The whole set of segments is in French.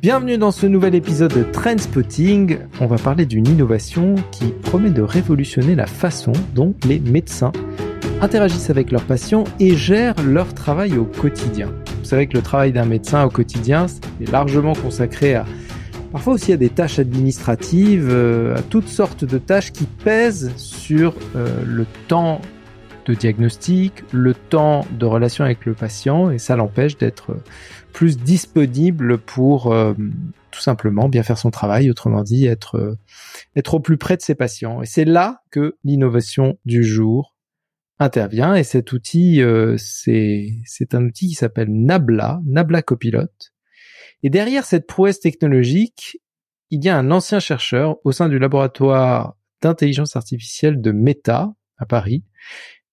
Bienvenue dans ce nouvel épisode de Trendspotting. On va parler d'une innovation qui promet de révolutionner la façon dont les médecins interagissent avec leurs patients et gèrent leur travail au quotidien. Vous savez que le travail d'un médecin au quotidien est largement consacré à parfois aussi à des tâches administratives, euh, à toutes sortes de tâches qui pèsent sur euh, le temps de diagnostic, le temps de relation avec le patient, et ça l'empêche d'être plus disponible pour euh, tout simplement bien faire son travail, autrement dit être être au plus près de ses patients. Et c'est là que l'innovation du jour intervient. Et cet outil, c'est c'est un outil qui s'appelle Nabla, Nabla Copilot. Et derrière cette prouesse technologique, il y a un ancien chercheur au sein du laboratoire d'intelligence artificielle de Meta à Paris.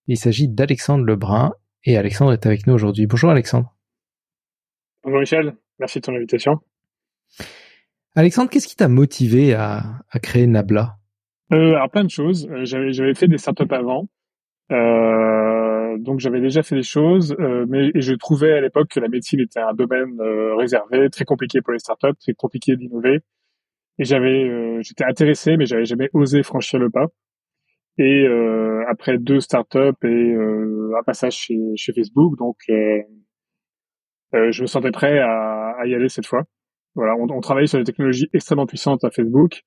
Il s'agit d'Alexandre Lebrun et Alexandre est avec nous aujourd'hui. Bonjour Alexandre. Bonjour Michel, merci de ton invitation. Alexandre, qu'est-ce qui t'a motivé à, créer Nabla? Euh, Alors plein de choses. Euh, j'avais, j'avais fait des startups avant. Euh, donc j'avais déjà fait des choses, euh, mais je trouvais à l'époque que la médecine était un domaine euh, réservé, très compliqué pour les startups, très compliqué d'innover. Et j'avais, j'étais intéressé, mais j'avais jamais osé franchir le pas. Et après deux startups et un passage chez, chez Facebook, donc je me sentais prêt à, à, y aller cette fois. Voilà, on, on travaillait sur des technologies extrêmement puissantes à Facebook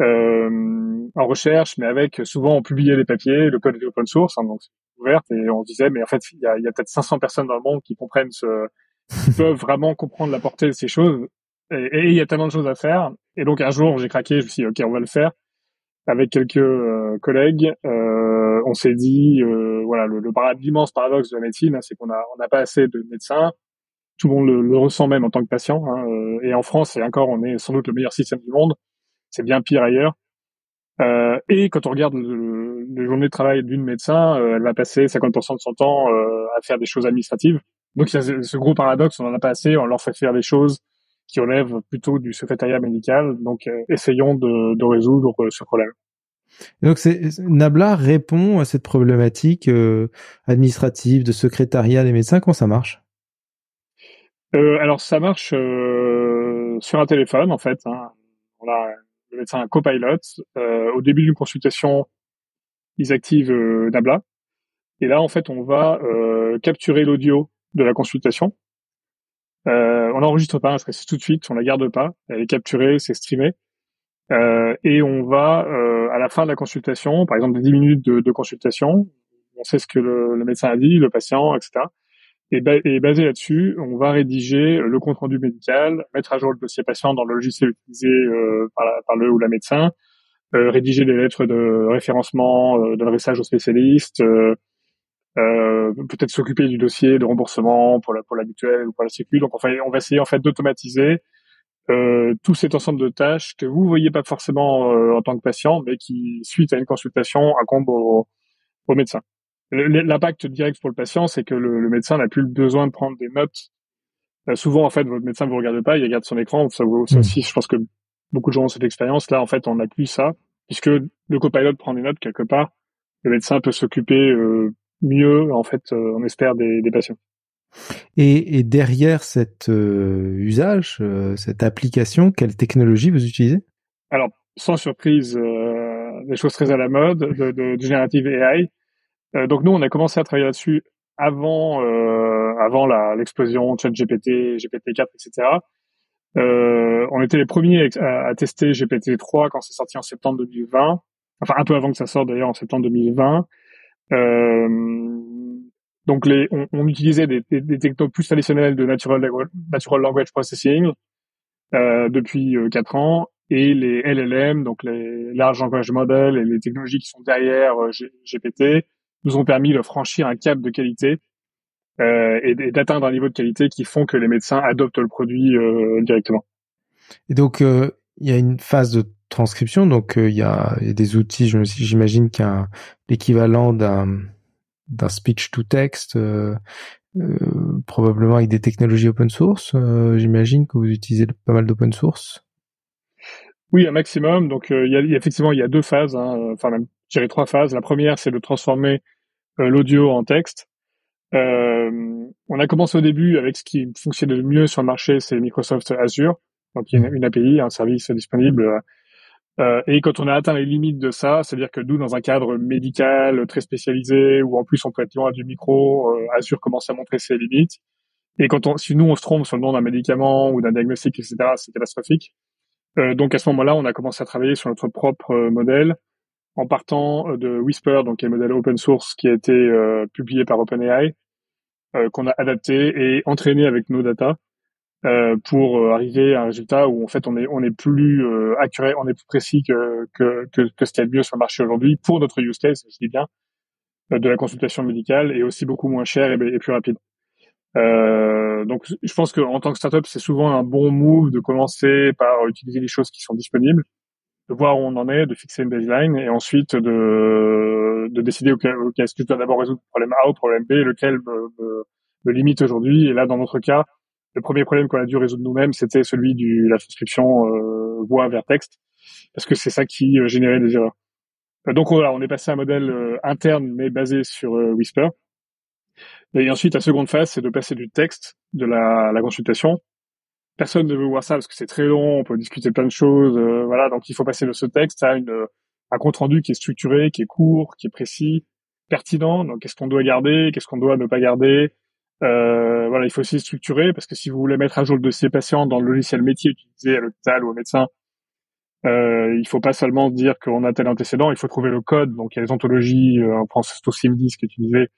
euh, en recherche, mais avec souvent on publiait les papiers, le code était open source, hein, donc ouverte, et on se disait mais en fait il y a, y a peut-être 500 personnes dans le monde qui comprennent ce, qui peuvent vraiment comprendre la portée de ces choses, et il y a tellement de choses à faire. Et donc un jour j'ai craqué, je me suis dit ok on va le faire avec quelques euh, collègues. Euh, on s'est dit euh, voilà le, le l'immense paradoxe de la médecine, hein, c'est qu'on a on n'a pas assez de médecins. Tout le monde le, le, ressent même en tant que patient. Hein, euh, et en France, et encore, on est sans doute le meilleur système du monde c'est bien pire ailleurs. Euh, et quand on regarde le, les journées de travail d'une médecin, euh, elle va passer 50% de son temps à faire des choses administratives. Donc il y ce, gros paradoxe, on en a pas assez, on leur fait faire des choses qui relèvent plutôt du secrétariat médical. Donc essayons de, de, résoudre ce problème. Donc Nabla répond à cette problématique administrative de secrétariat des médecins. Comment ça marche? Alors ça marche sur un téléphone en fait. Hein. On a le médecin un copilot. Euh, au début d'une consultation, ils activent euh, Nabla. Et là, en fait, on va euh, capturer l'audio de la consultation. Euh, on n'enregistre pas, hein, c'est tout de suite, on la garde pas. Elle est capturée, c'est streamé. Euh, et on va, euh, à la fin de la consultation, par exemple 10 minutes de, de consultation, on sait ce que le, le, médecin a dit, le patient, etc. Et, basé là-dessus, on va rédiger le compte rendu médical, mettre à jour le dossier patient dans le logiciel utilisé euh, par, le ou la médecin, euh, rédiger des lettres de référencement, euh, d'adressage aux spécialistes, peut-être s'occuper du dossier de remboursement pour la pour l'habituel ou pour la sécu. Donc enfin, on va essayer en fait d'automatiser tout cet ensemble de tâches que vous voyez pas forcément en tant que patient, mais qui suite à une consultation incombent au, au médecin. L'impact direct pour le patient, c'est que le, médecin n'a plus besoin de prendre des notes. Euh, souvent, en fait, votre médecin ne vous regarde pas, il regarde son écran. Ça, ça hmm. aussi, je pense que beaucoup de gens ont cette expérience. Là, en fait, on n'a plus ça, puisque le copilote prend des notes quelque part. Le médecin peut s'occuper euh, mieux, en fait, euh, on espère, des, des patients. Et, et, derrière cet usage, cette application, quelle technologie vous utilisez? Alors, sans surprise, des choses très à la mode, de, de, de générative AI. Euh, donc nous, on a commencé à travailler là-dessus avant euh, avant l'explosion ChatGPT, GPT-4, etc. Euh, on était les premiers à, tester GPT-3 quand c'est sorti en septembre 2020. Enfin, un peu avant que ça sorte d'ailleurs en septembre 2020. Euh, donc on, utilisait des, des, des, technos plus traditionnels de natural, language processing depuis quatre ans et les LLM, donc les large language models et les technologies qui sont derrière GPT nous ont permis de franchir un cap de qualité euh, et, d'atteindre un niveau de qualité qui font que les médecins adoptent le produit euh, directement. Et donc, euh, il y a une phase de transcription, donc il y, a, des outils, j'imagine qu'il y a l'équivalent d'un d'un speech to text, probablement avec des technologies open source. j'imagine que vous utilisez pas mal d'open source. Oui, un maximum. Donc, il y, a, effectivement, il y a deux phases, hein, enfin même j'ai trois phases. La première, c'est de transformer euh, l'audio en texte. Euh, on a commencé au début avec ce qui fonctionnait le mieux sur le marché, c'est Microsoft Azure. Donc il y a une, API, un service disponible. Euh, et quand on a atteint les limites de ça, c'est-à-dire que nous, dans un cadre médical très spécialisé, où en plus on peut être loin du micro, euh, Azure commence à montrer ses limites. Et quand on, si nous on se trompe sur le nom d'un médicament ou d'un diagnostic, etc., c'est catastrophique. Euh, donc à ce moment-là, on a commencé à travailler sur notre propre euh, modèle en partant de Whisper, donc un modèle open source qui a été publié par OpenAI, qu'on a adapté et entraîné avec nos data euh, pour euh, arriver à un résultat où en fait on est on est plus euh, accuré, on est plus précis que que, que, que ce qu'il y a de mieux sur le marché aujourd'hui pour notre use case, je dis bien, de la consultation médicale et aussi beaucoup moins cher et plus rapide. Euh, donc je pense qu'en tant que startup, c'est souvent un bon move de commencer par utiliser les choses qui sont disponibles, de voir où on en est, de fixer une baseline et ensuite de, de décider ok, est-ce que je dois d'abord résoudre le problème A ou le problème B, lequel me, me, me limite aujourd'hui? Et là, dans notre cas, le premier problème qu'on a dû résoudre nous-mêmes, c'était celui de la transcription euh, voix vers texte, parce que c'est ça qui euh, générait des erreurs. Euh, donc voilà, on est passé à un modèle euh, interne mais basé sur Whisper. Et ensuite, la seconde phase, c'est de passer du texte, de la, la, consultation. Personne ne veut voir ça parce que c'est très long, on peut discuter plein de choses, voilà. Donc il faut passer de ce texte à une, un compte rendu qui est structuré, qui est court, qui est précis, pertinent. Donc qu'est-ce qu'on doit garder, qu'est-ce qu'on doit ne pas garder, euh, voilà, il faut aussi structurer parce que si vous voulez mettre à jour le dossier patient dans le logiciel métier utilisé à l'hôpital ou au médecin, euh, il faut pas seulement dire qu'on a tel antécédent, il faut trouver le code. Donc il y a les ontologies, euh, on prend surtout SIM10 qui est utilisé.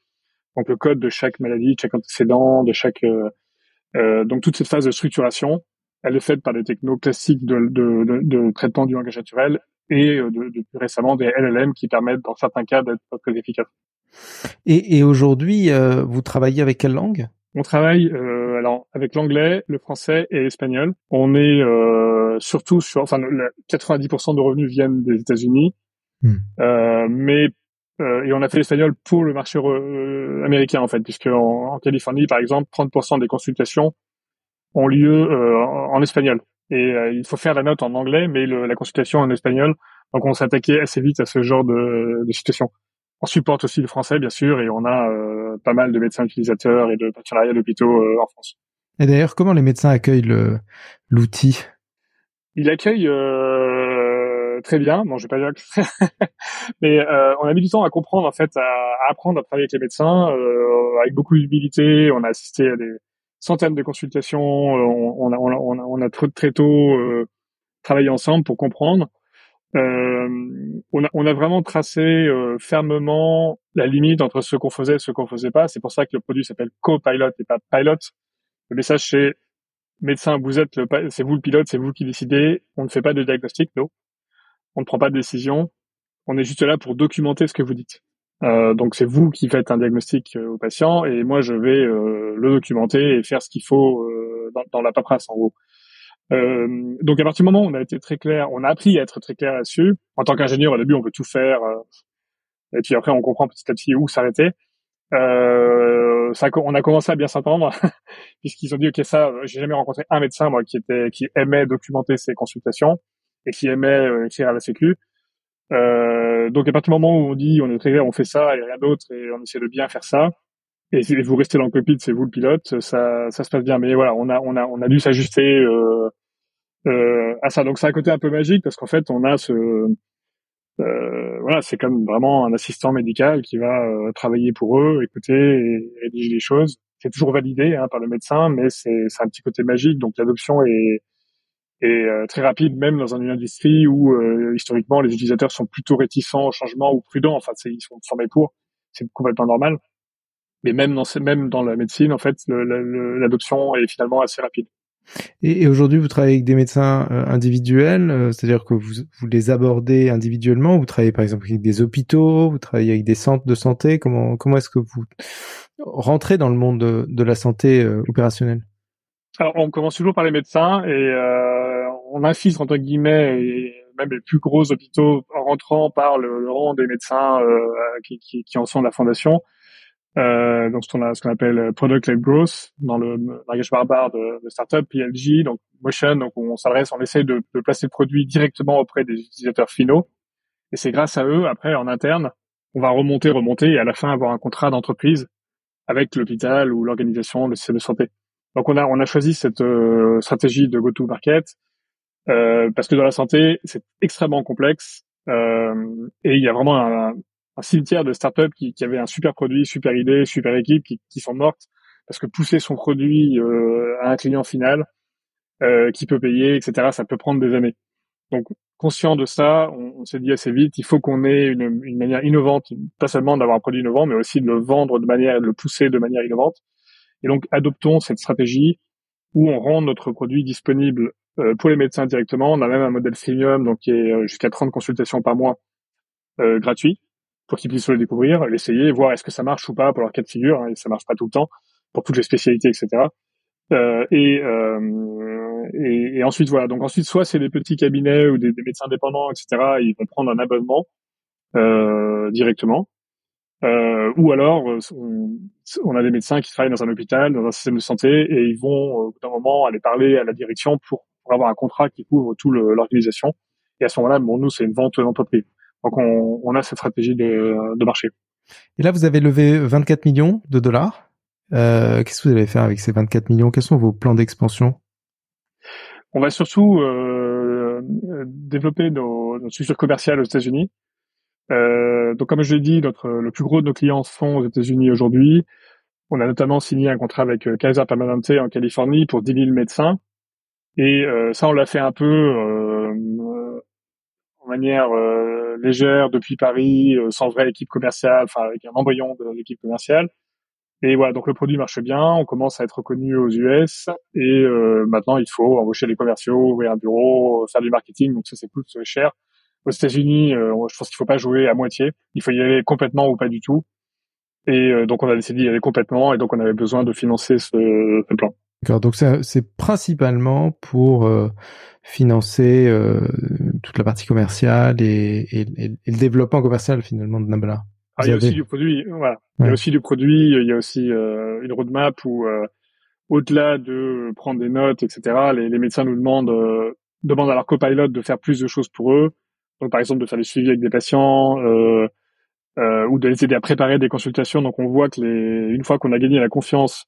Donc le code de chaque maladie, de chaque antécédent, de chaque euh, euh, donc toute cette phase de structuration, elle est faite par des technos classiques de, de, de, de traitement du langage naturel et euh, de, de, plus récemment des LLM qui permettent dans certains cas d'être très efficaces. Et, et aujourd'hui, euh, vous travaillez avec quelle langue? On travaille euh, alors avec l'anglais, le français et l'espagnol. On est euh, surtout sur, enfin, 90% de revenus viennent des États-Unis, hmm. euh, mais euh, et on a fait l'espagnol pour le marché euh, américain en fait, puisque en, en, Californie, par exemple, 30% des consultations ont lieu en, en, espagnol. Et il faut faire la note en anglais, mais le, la consultation en espagnol. Donc on s'attaquait assez vite à ce genre de, de situation. On supporte aussi le français, bien sûr, et on a euh, pas mal de médecins utilisateurs et de partenariats d'hôpitaux euh, en France. Et d'ailleurs, comment les médecins accueillent l'outil? Ils l'accueillent euh, très bien. Bon, je vais pas dire, mais on a mis du temps à comprendre, en fait, à, apprendre à travailler avec les médecins, avec beaucoup d'humilité. On a assisté à des centaines de consultations. On, a, on, a, on a, très, tôt travaillé ensemble pour comprendre. Euh, on, a, on, a, vraiment tracé euh, fermement la limite entre ce qu'on faisait et ce qu'on faisait pas. C'est pour ça que le produit s'appelle Copilot et pas Pilot. Le message c'est médecin, vous êtes le, c'est vous le pilote, c'est vous qui décidez. On ne fait pas de diagnostic, non. On ne prend pas de décision. On est juste là pour documenter ce que vous dites. Euh, donc c'est vous qui faites un diagnostic euh, au patient et moi je vais euh, le documenter et faire ce qu'il faut dans, dans, la paperasse en gros. Euh, donc à partir du moment où on a été très clair, on a appris à être très clair là-dessus. En tant qu'ingénieur, au début, on veut tout faire, euh, et puis après, on comprend petit à petit où s'arrêter. Euh, ça, on a commencé à bien s'entendre, puisqu'ils ont dit ok ça, j'ai jamais rencontré un médecin moi qui était qui aimait documenter ses consultations et qui aimait euh, écrire à la sécu. Euh, donc à partir du moment où on dit on est très on fait ça et rien d'autre et on essaie de bien faire ça, et vous restez dans le cockpit, c'est vous le pilote, ça, ça se passe bien. Mais voilà, on a, on a, on a dû s'ajuster euh, euh, à ça. Donc c'est un côté un peu magique parce qu'en fait, on a ce, euh, voilà, c'est comme vraiment un assistant médical qui va euh, travailler pour eux, écouter et rédiger les choses. C'est toujours validé hein, par le médecin, mais c'est un petit côté magique. Donc l'adoption est, est euh, très rapide, même dans une industrie où euh, historiquement les utilisateurs sont plutôt réticents au changement ou prudents. Enfin, ils sont formés pour. C'est complètement normal mais même dans même dans la médecine, en fait, l'adoption est finalement assez rapide. Et, aujourd'hui, vous travaillez avec des médecins euh, individuels, c'est-à-dire que vous, vous les abordez individuellement. Vous travaillez par exemple avec des hôpitaux, vous travaillez avec des centres de santé? Comment comment est-ce que vous rentrez dans le monde de, de la santé opérationnelle? Alors, on commence toujours par les médecins et on insiste entre guillemets et même les plus gros hôpitaux en rentrant par le, rang des médecins qui, qui, qui en sont de la fondation. Euh, donc ce qu'on qu'on appelle product led growth dans le langage barbare de, de startup PLG donc motion donc on s'adresse on essaie de, de, placer le produit directement auprès des utilisateurs finaux. Et c'est grâce à eux après en interne on va remonter remonter et à la fin avoir un contrat d'entreprise avec l'hôpital ou l'organisation le système de santé. Donc on a on a choisi cette stratégie de go-to-market parce que dans la santé c'est extrêmement complexe et il y a vraiment un, un cimetière de startups qui, qui avaient un super produit, super idée, super équipe qui, qui sont mortes parce que pousser son produit euh, à un client final euh, qui peut payer, etc., ça peut prendre des années. Donc, conscient de ça, on, on s'est dit assez vite, il faut qu'on ait une, une, manière innovante, pas seulement d'avoir un produit innovant, mais aussi de le vendre de manière, de le pousser de manière innovante. Et donc, adoptons cette stratégie où on rend notre produit disponible euh, pour les médecins directement. On a même un modèle freemium, donc qui est euh, jusqu'à 30 consultations par mois euh, gratuit pour qu'ils puissent le découvrir, l'essayer, voir est-ce que ça marche ou pas pour leur cas de figure. Hein, et ça marche pas tout le temps pour toutes les spécialités, etc. Euh, et, euh, et, et, ensuite voilà. Donc ensuite, soit c'est des petits cabinets ou des, médecins indépendants, etc. Ils vont prendre un abonnement euh, directement. Euh, ou alors, euh, on, on, a des médecins qui travaillent dans un hôpital, dans un système de santé, et ils vont au bout d'un moment aller parler à la direction pour, pour avoir un contrat qui couvre tout l'organisation. Et à ce moment-là, bon, nous, c'est une vente d'entreprise. Donc, on, on, a cette stratégie de, de marché. Et là, vous avez levé 24 millions de dollars. Euh, Qu'est-ce que vous allez faire avec ces 24 millions? Quels sont vos plans d'expansion? On va surtout euh, développer nos, notre structure commerciale aux États-Unis. Euh, donc, comme je l'ai dit, notre, le plus gros de nos clients sont aux États-Unis aujourd'hui. On a notamment signé un contrat avec Kaiser Permanente en Californie pour 10 000 médecins. Et euh, ça, on l'a fait un peu euh, en manière euh, légère depuis Paris, sans vraie équipe commerciale, enfin avec un embryon de l'équipe commerciale. Et voilà, donc le produit marche bien, on commence à être reconnu aux US et euh, maintenant il faut embaucher les commerciaux, ouvrir un bureau, faire du marketing, donc ça c'est coûte cher. Aux États-Unis, euh, je pense qu'il faut pas jouer à moitié, il faut y aller complètement ou pas du tout. Et euh, donc on a décidé d'y aller complètement et donc on avait besoin de financer ce, ce plan. D'accord, donc c'est principalement pour euh, financer euh, toute la partie commerciale et, et, et, le développement commercial finalement de Nabla. Ah, il y a aussi du produit, voilà. Il y a aussi du produit, il y a aussi euh, une roadmap où, euh, au-delà de prendre des notes, etc., les, les médecins nous demandent, euh, demandent à leur copilote de faire plus de choses pour eux. Donc, par exemple, de faire des suivis avec des patients euh, euh, ou de les aider à préparer des consultations. Donc, on voit que les, une fois qu'on a gagné la confiance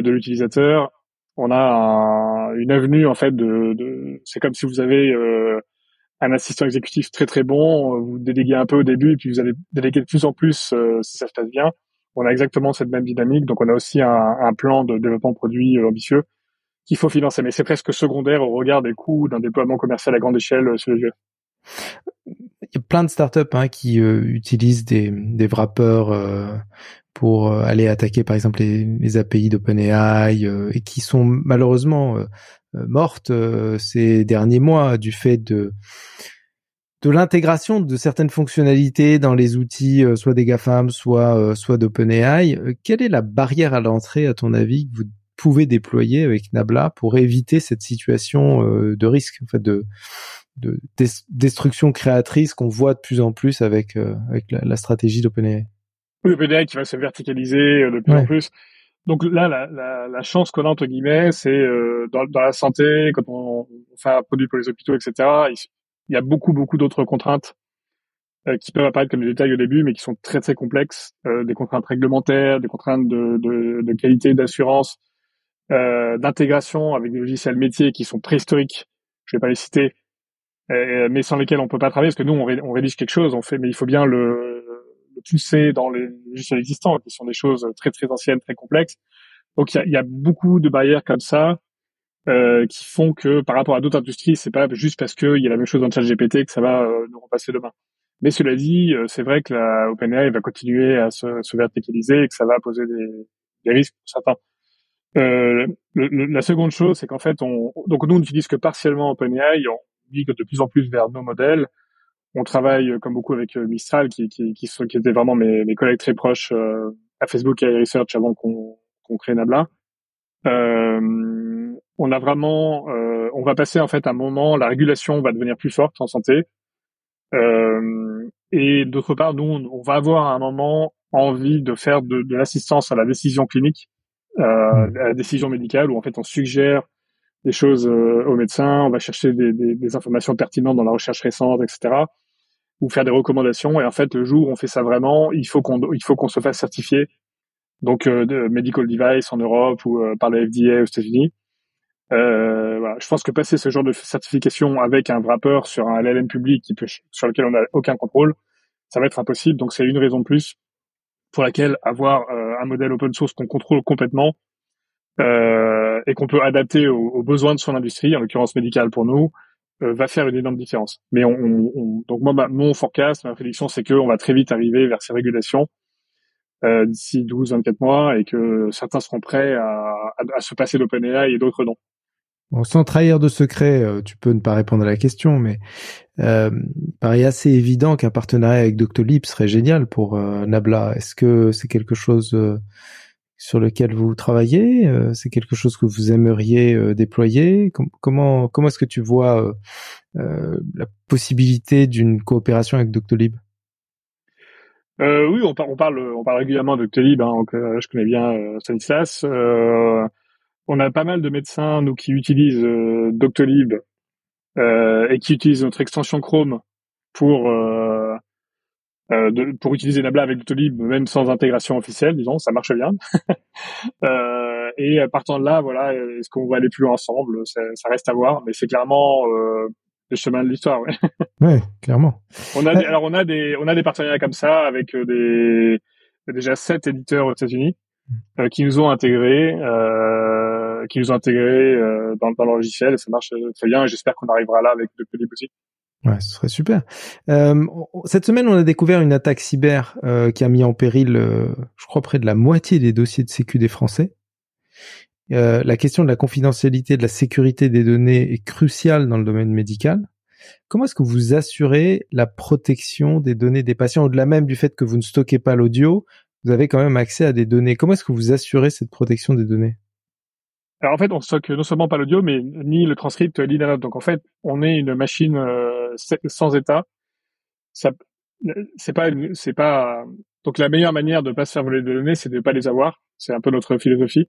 de l'utilisateur, on a un, une avenue en fait de, c'est comme si vous avez un assistant exécutif très très bon, euh, vous déléguez un peu au début, et puis vous allez déléguer de plus en plus euh, si ça se passe bien. On a exactement cette même dynamique, donc on a aussi un, plan de développement produit euh, ambitieux qu'il faut financer, mais c'est presque secondaire au regard des coûts d'un déploiement commercial à grande échelle sur les jeux. Il y a plein de startups hein, qui utilisent des, des wrappers pour aller attaquer par exemple les, les API d'OpenAI et qui sont malheureusement euh, morte euh, ces derniers mois du fait de l'intégration de certaines fonctionnalités dans les outils, euh, soit des GAFAM, soit soit d'OpenAI. Quelle est la barrière à l'entrée, à ton avis, que vous pouvez déployer avec Nabla pour éviter cette situation de risque, en fait, de, de destruction créatrice qu'on voit de plus en plus avec avec la, stratégie d'OpenAI? Oui, OpenAI qui va se verticaliser de plus en plus. Donc là, la, la, la chance qu'on a entre guillemets, c'est euh, dans, dans, la santé, quand on, fait un produit pour les hôpitaux, etc. Il, y a beaucoup, beaucoup d'autres contraintes euh, qui peuvent apparaître comme des détails au début, mais qui sont très, très complexes. Euh, des contraintes réglementaires, des contraintes de, de, de qualité, d'assurance, euh, d'intégration avec des logiciels métiers qui sont préhistoriques. Je vais pas les citer, mais sans lesquels on peut pas travailler parce que nous, on, on rédige quelque chose, on fait, mais il faut bien le pousser dans les logiciels existants, qui sont des choses très très anciennes, très complexes. Donc il y a, y a, beaucoup de barrières comme ça euh, qui font que par rapport à d'autres industries, c'est pas juste parce qu'il y a la même chose dans le chat GPT que ça va euh, nous repasser demain. Mais cela dit, euh, c'est vrai que la OpenAI va continuer à se, se, verticaliser et que ça va poser des, des risques pour certains. Euh, le, la seconde chose, c'est qu'en fait, on, donc nous, on n'utilise que partiellement OpenAI, on migre de plus en plus vers nos modèles on travaille euh, comme beaucoup avec euh, Mistral, qui, qui, qui, sont, qui étaient vraiment mes, mes collègues très proches euh, à Facebook et à Research avant qu'on qu'on crée Nabla. Euh, on a vraiment, euh, on va passer en fait un moment, la régulation va devenir plus forte en santé. Euh, et d'autre part, nous, on, va avoir à un moment envie de faire de, de l'assistance à la décision clinique, euh, mmh. à la décision médicale, où en fait on suggère des choses aux médecins, on va chercher des, des, des, informations pertinentes dans la recherche récente, etc ou faire des recommandations. Et en fait, le jour où on fait ça vraiment, il faut qu'on il faut qu'on se fasse certifier donc de medical device en Europe ou par le FDA aux États-Unis. voilà. Je pense que passer ce genre de certification avec un wrapper sur un LLM public qui peut, sur lequel on n'a aucun contrôle, ça va être impossible. Donc c'est une raison de plus pour laquelle avoir un modèle open source qu'on contrôle complètement euh, et qu'on peut adapter aux, besoins de son industrie, en l'occurrence médicale pour nous, euh, va faire une énorme différence. Mais on, on, donc moi, mon forecast, ma prédiction, c'est qu'on va très vite arriver vers ces régulations euh, d'ici 12-24 mois et que certains seront prêts à, à, à se passer d'OpenAI et d'autres non. Bon, sans trahir de secret, euh, tu peux ne pas répondre à la question, mais euh, il paraît assez évident qu'un partenariat avec Doctolib serait génial pour euh, Nabla. Est-ce que c'est quelque chose sur lequel vous travaillez euh, C'est quelque chose que vous aimeriez euh, déployer Comment comment est-ce que tu vois euh, la possibilité d'une coopération avec Doctolib? Oui, on, on, parle on parle régulièrement de Doctolib. Hein, je connais bien Stanislas. on a pas mal de médecins nous qui utilisent Doctolib et qui utilisent notre extension Chrome pour euh, de, pour utiliser Nabla avec Doctolib, même sans intégration officielle, disons, ça marche bien. euh, et partant de là, voilà, est-ce qu'on va aller plus loin ensemble? Ça, ça reste à voir, mais c'est clairement euh, le chemin de l'histoire. Ouais. ouais, clairement. On a des, alors on a des on a des partenariats comme ça avec euh, des déjà sept éditeurs aux États-Unis euh, qui nous ont intégrés, euh, qui nous ont intégrés euh, dans, dans le logiciel et ça marche très bien. J'espère qu'on arrivera là avec Doctolib aussi. Ouais, ce serait super. Euh, cette semaine, on a découvert une attaque cyber euh, qui a mis en péril, euh, je crois, près de la moitié des dossiers de sécu des Français. Euh, la question de la confidentialité, de la sécurité des données est cruciale dans le domaine médical. Comment est-ce que vous assurez la protection des données des patients, au-delà même du fait que vous ne stockez pas l'audio, vous avez quand même accès à des données. Comment est-ce que vous assurez cette protection des données? Alors en fait, on stocke non seulement pas l'audio, mais ni le transcript ni la note. Donc en fait, on est une machine euh, sans état. Ça, c'est pas, c'est pas. Donc la meilleure manière de pas se faire voler des données, c'est de pas les avoir. C'est un peu notre philosophie.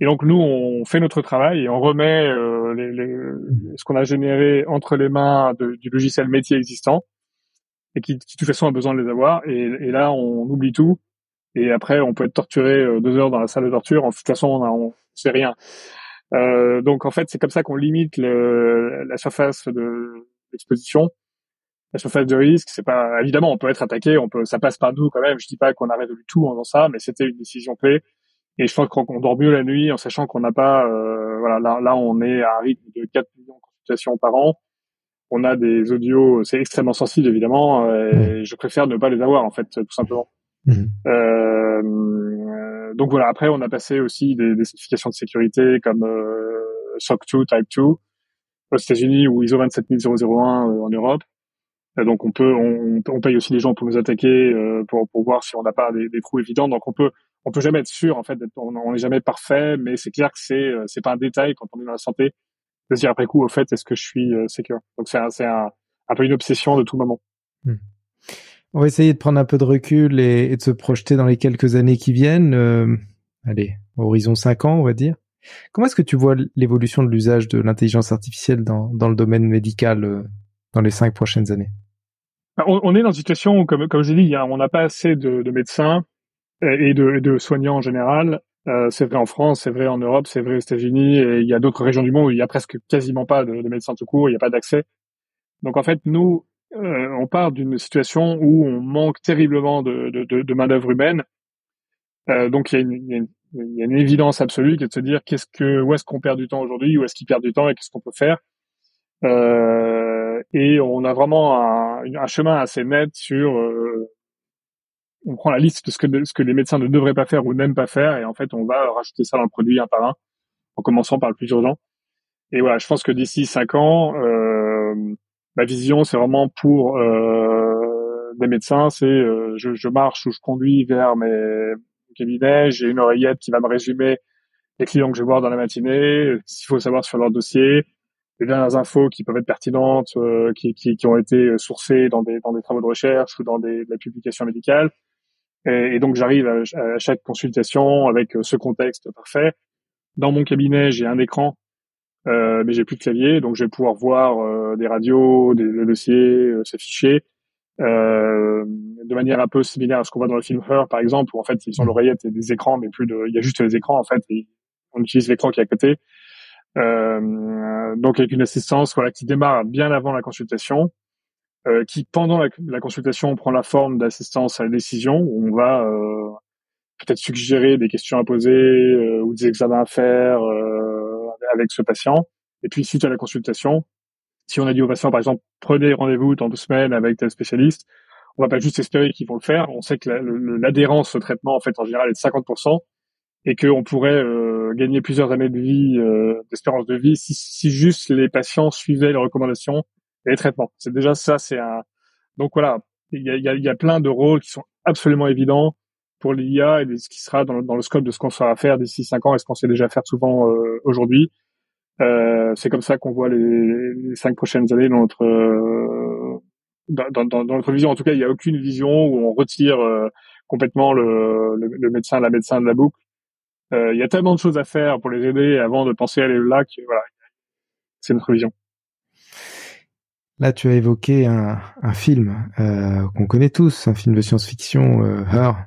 Et donc nous, on fait notre travail et on remet euh, les, les, ce qu'on a généré entre les mains de, du logiciel métier existant et qui, qui, de toute façon a besoin de les avoir. Et, là, on oublie tout. Et après, on peut être torturé euh, deux heures dans la salle de torture. En toute façon, on, a, on fait rien. Euh, donc en fait, c'est comme ça qu'on limite le, la surface de l'exposition, la surface de risque. C'est pas évidemment, on peut être attaqué, on peut, ça passe par nous quand même. Je dis pas qu'on a résolu tout en faisant ça, mais c'était une décision clé. Et je pense qu'on dort mieux la nuit en sachant qu'on n'a pas, euh, voilà, là, là, on est à un rythme de 4 millions de consultations par an. On a des audios, c'est extrêmement sensible évidemment, et mmh. je préfère ne pas les avoir en fait, tout simplement. Mmh. Euh, donc voilà, après on a passé aussi des, des certifications de sécurité comme euh, SOC 2, Type 2 aux États-Unis ou ISO 27001 euh, en Europe. donc on peut, on, paye aussi les gens pour nous attaquer, euh, pour, pour voir si on n'a pas des, trous évidents. Donc on peut, on peut jamais être sûr en fait, on n'est jamais parfait, mais c'est clair que c'est, c'est pas un détail quand on est dans la santé de se dire après coup au fait est-ce que je suis euh, secure? Donc c'est, c'est un, un, peu une obsession de tout moment. Hmm. On va essayer de prendre un peu de recul et, de se projeter dans les quelques années qui viennent. Euh, allez, horizon 5 ans, on va dire. Comment est-ce que tu vois l'évolution de l'usage de l'intelligence artificielle dans, dans le domaine médical euh, dans les cinq prochaines années? Bah, on, est dans une situation où, comme, comme je dit, on n'a pas assez de, de, médecins et de, de, soignants en général. Euh, c'est vrai en France, c'est vrai en Europe, c'est vrai aux États-Unis, et il y a d'autres régions du monde où il y a presque quasiment pas de, de médecins tout court, il n'y a pas d'accès. Donc en fait, nous, euh, on part d'une situation où on manque terriblement de, de, de, de main d'œuvre humaine. Euh, donc il y, a il, y a une, il y, a une, évidence absolue qui est de se dire qu'est-ce que où est-ce qu'on perd du temps aujourd'hui, où est-ce qu'il perd du temps et qu'est-ce qu'on peut faire. Euh, et on a vraiment un, un, chemin assez net sur euh, on prend la liste de ce que, ce que les médecins ne devraient pas faire ou n'aiment pas faire et en fait on va rajouter ça dans le produit un par un en commençant par le plus urgent. Et voilà, je pense que d'ici cinq ans, euh, ma vision, c'est vraiment pour euh, des médecins, c'est euh, je, je, marche ou je conduis vers mes cabinets, j'ai une oreillette qui va me résumer les clients que je vais voir dans la matinée, s'il faut savoir sur leur dossier, les dernières infos qui peuvent être pertinentes, euh, qui, ont été sourcées dans des, travaux de recherche ou dans des, des publications médicales. Et, et donc j'arrive à, chaque consultation avec ce contexte parfait. Dans mon cabinet, j'ai un écran euh, mais j'ai plus de clavier, donc je vais pouvoir voir euh, des radios, des, le dossier, euh, s'afficher. Euh, de manière un peu similaire à ce qu'on voit dans le film Her, par exemple, où en fait ils ont l'oreillette et des écrans, mais plus de, il y a juste les écrans en fait, et on utilise l'écran qui est à côté. Euh, donc avec une assistance voilà qui démarre bien avant la consultation, euh, qui pendant la, la, consultation prend la forme d'assistance à la décision où on va euh, peut-être suggérer des questions à poser euh, ou des examens à faire euh, avec ce patient. Et puis suite à la consultation, si on a dit au patient par exemple prenez rendez-vous dans deux semaines avec tel spécialiste, on va pas juste espérer qu'ils vont le faire. On sait que l'adhérence au traitement en fait en général est de 50% et qu'on pourrait euh, gagner plusieurs années de vie, euh, d'espérance de vie, si, si, juste les patients suivaient les recommandations et les traitements. C'est déjà ça, c'est un. Donc voilà, il y a, y, a, y a, plein de rôles qui sont absolument évidents pour l'IA et ce qui sera dans dans le scope de ce qu'on saura faire d'ici cinq ans et ce qu'on sait déjà faire souvent euh, aujourd'hui. Euh, c'est comme ça qu'on voit les, cinq prochaines années dans notre dans, dans, notre vision. En tout cas, il n'y a aucune vision où on retire complètement le, le, le médecin, la médecin de la boucle euh, il y a tellement de choses à faire pour les aider avant de penser à aller là que voilà, c'est notre vision. Là, tu as évoqué un, un film euh, qu'on connaît tous, un film de science-fiction, euh, Her.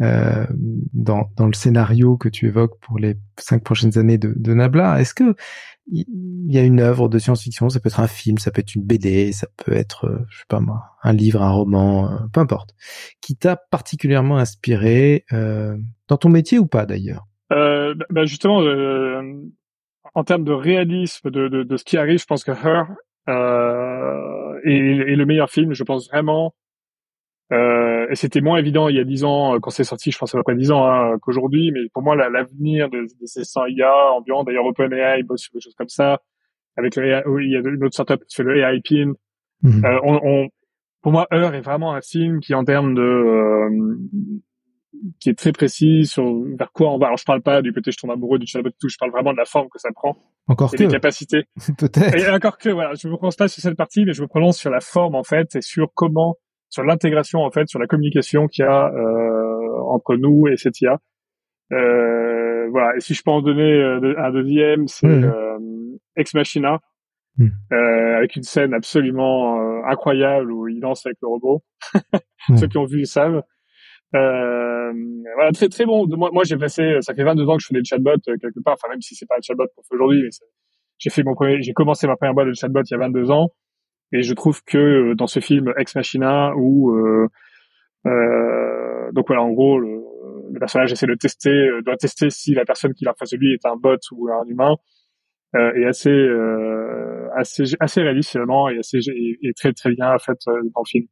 Euh, dans, le scénario que tu évoques pour les cinq prochaines années de, Nabla, est-ce que il y a une œuvre de science-fiction, ça peut être un film, ça peut être une BD, ça peut être, euh, je sais pas moi, un livre, un roman, euh, peu importe, qui t'a particulièrement inspiré dans ton métier ou pas d'ailleurs? Euh, bah Justement, en termes de réalisme de, ce qui arrive, je pense que Her est, le meilleur film. Je pense vraiment. C'était moins évident il y a dix ans euh, quand c'est sorti, je pense à peu près dix ans hein, qu'aujourd'hui. Mais pour moi, l'avenir de, de, ces 100 IA ambiants, d'ailleurs OpenAI bosse sur des choses comme ça. Avec le AI, il y a une autre startup qui fait le AI Pin. Mmh. Euh, on, on, pour moi, Her est vraiment un film qui, en termes de euh, qui est très précis sur vers quoi on va. Alors je parle pas du côté je tombe amoureux du chatbot tout, je parle vraiment de la forme que ça prend. Encore et que. des capacités. Peut-être. Et encore que voilà, je me prononce pas sur cette partie, mais je me prononce sur la forme en fait et sur comment, sur l'intégration en fait, sur la communication qu'il y a euh, entre nous et cette IA. Euh, voilà. Et si je peux en donner euh, un deuxième, c'est mmh. euh, Ex Machina. Mmh. Euh, avec une scène absolument incroyable où il danse avec le robot. mmh. Ceux qui ont vu savent. Euh, voilà, très très bon. Moi, moi j'ai passé, ça fait 22 ans que je fais des chatbots euh, quelque part. Enfin, même si c'est pas un chatbot qu'on fait aujourd'hui, mais j'ai fait mon premier, j'ai commencé ma première boîte de chatbot il y a 22 ans, et je trouve que euh, dans ce film Ex Machina, où euh, euh, donc voilà, en gros, le, le, personnage essaie de tester, doit tester si la personne qui l'a face de lui est un bot ou un humain, est assez assez assez réaliste finalement et assez et, et très très bien en fait dans le film.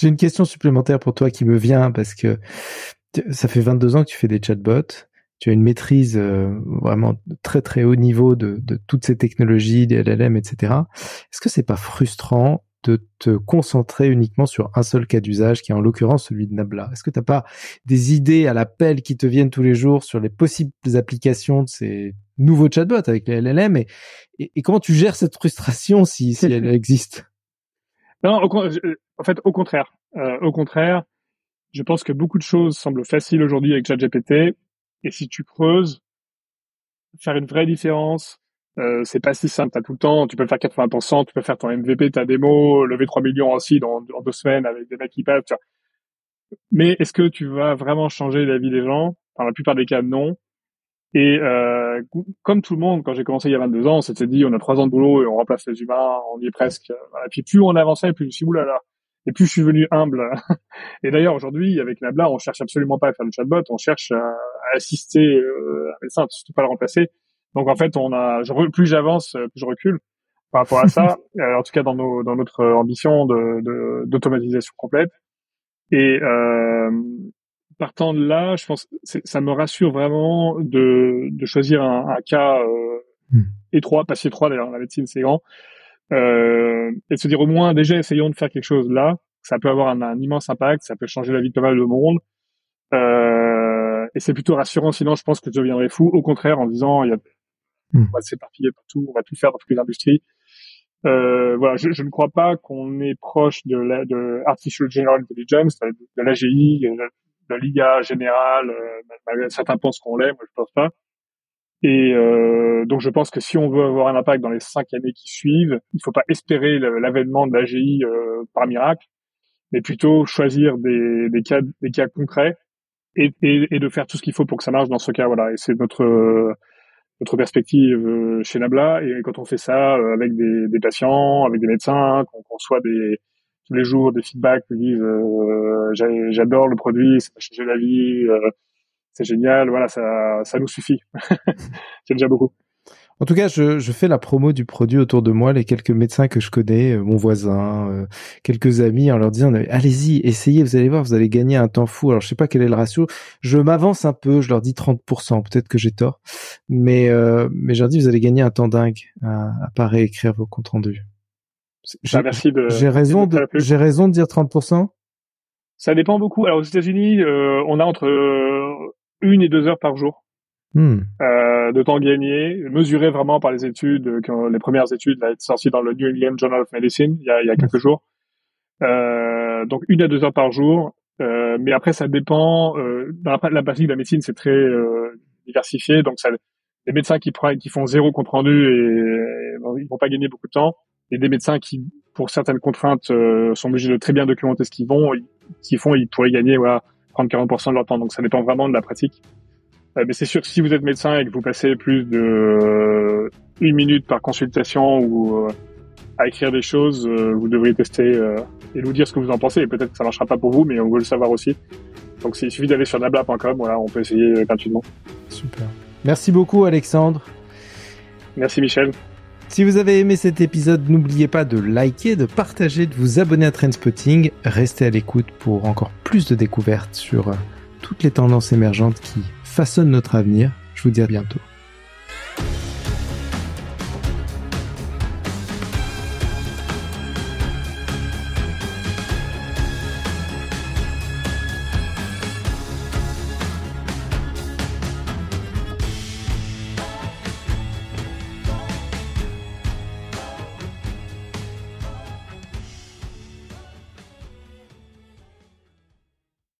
J'ai une question supplémentaire pour toi qui me vient parce que ça fait 22 ans que tu fais des chatbots. Tu as une maîtrise euh, vraiment très très haut niveau de, de toutes ces technologies, des LLM, etc. Est-ce que c'est pas frustrant de te concentrer uniquement sur un seul cas d'usage, qui est en l'occurrence celui de Nabla? Est-ce que tu n'as pas des idées à l'appel qui te viennent tous les jours sur les possibles applications de ces nouveaux chatbots avec les LLM et, et, et comment tu gères cette frustration si, si elle existe? Non, au, en fait, au contraire. Euh, au contraire, je pense que beaucoup de choses semblent faciles aujourd'hui avec ChatGPT. Et si tu creuses, faire une vraie différence, euh, c'est pas si simple. T'as tout le temps, tu peux faire 80%, tu peux faire ton MVP, ta démo, lever 3 millions aussi dans, deux semaines avec des mecs qui peuvent. Mais est-ce que tu vas vraiment changer la vie des gens? Dans la plupart des cas, non. Et euh, comme tout le monde, quand j'ai commencé il y a 22 ans, on s'était dit on a trois ans de boulot et on remplace les humains, on y est presque. Et puis plus on avançait, plus je me suis dit oulala. Et plus je suis devenu humble. et d'ailleurs aujourd'hui, avec Nabla, on cherche absolument pas à faire le chatbot, on cherche à, à assister euh, un médecin, surtout pas le remplacer. Donc en fait, on a, je, plus j'avance, plus je recule par rapport à ça. en tout cas dans, nos, dans notre ambition de d'automatisation complète. Et euh, partant de là, je pense ça me rassure vraiment de, de choisir un, un cas euh, hmm. étroit, pas si étroit d'ailleurs, la médecine c'est grand, euh, et de se dire au moins déjà essayons de faire quelque chose là, ça peut avoir un, un immense impact, ça peut changer la vie de pas mal de monde, euh, et c'est plutôt rassurant. Sinon, je pense que je deviendrais fou. Au contraire, en disant il y a, hmm. on va s'éparpiller partout, on va tout faire dans toutes les industries. Euh, voilà, je, je, ne crois pas qu'on est proche de, la, de artificial general intelligence, de, de l'AGI, de l'IA générale. Euh, certains pensent qu'on l'est, moi je pense pas. Et euh, donc je pense que si on veut avoir un impact dans les cinq années qui suivent, il ne faut pas espérer l'avènement de l'AGI euh, par miracle, mais plutôt choisir des, des cas, des cas concrets et, et, et de faire tout ce qu'il faut pour que ça marche dans ce cas. Voilà, et c'est notre notre perspective euh, chez Nabla. Et quand on fait ça euh, avec des, des patients, avec des médecins, qu'on reçoit des tous les jours des feedbacks qui disent euh, j'adore le produit, ça m'a changé la vie, c'est génial, voilà, ça ça nous suffit. c'est déjà beaucoup. En tout cas, je, je, fais la promo du produit autour de moi, les quelques médecins que je connais, euh, mon voisin, euh, quelques amis, en leur disant allez-y, essayez, vous allez voir, vous allez gagner un temps fou. Alors je sais pas quel est le ratio, je m'avance un peu, je leur dis 30%, peut-être que j'ai tort, mais euh, mais je leur dis vous allez gagner un temps dingue à, à pas réécrire vos comptes rendus. Bah, merci de. J'ai raison de, j'ai raison de dire 30%. Ça dépend beaucoup. Alors aux États-Unis, on a entre une et deux heures par jour Hmm. Euh, de temps gagné, mesuré vraiment par les études, euh, les premières études là, sorties dans le New England Journal of Medicine il y a, il y a quelques jours. Euh, donc une à deux heures par jour. Euh, mais après, ça dépend. Euh, dans la, la de la médecine, c'est très euh, diversifié. Donc, ça, les médecins qui, qui font zéro compte rendu et, ils vont pas gagner beaucoup de temps. Et des médecins qui, pour certaines contraintes, sont obligés de très bien documenter ce qu'ils vont, qu'ils font, ils pourraient gagner voilà, 30-40% de leur temps. Donc, ça dépend vraiment de la pratique. Euh, mais c'est sûr que si vous êtes médecin et que vous passez plus de euh, une minute par consultation ou euh, à écrire des choses, vous devriez tester et nous dire ce que vous en pensez. Et peut-être que ça marchera pas pour vous, mais on veut le savoir aussi. Donc il suffit d'aller sur nabla.com, voilà, on peut essayer gratuitement. Super. Merci beaucoup Alexandre. Merci Michel. Si vous avez aimé cet épisode, n'oubliez pas de liker, de partager, de vous abonner à Trendspotting. Restez à l'écoute pour encore plus de découvertes sur toutes les tendances émergentes qui façonne notre avenir. Je vous dis à bientôt.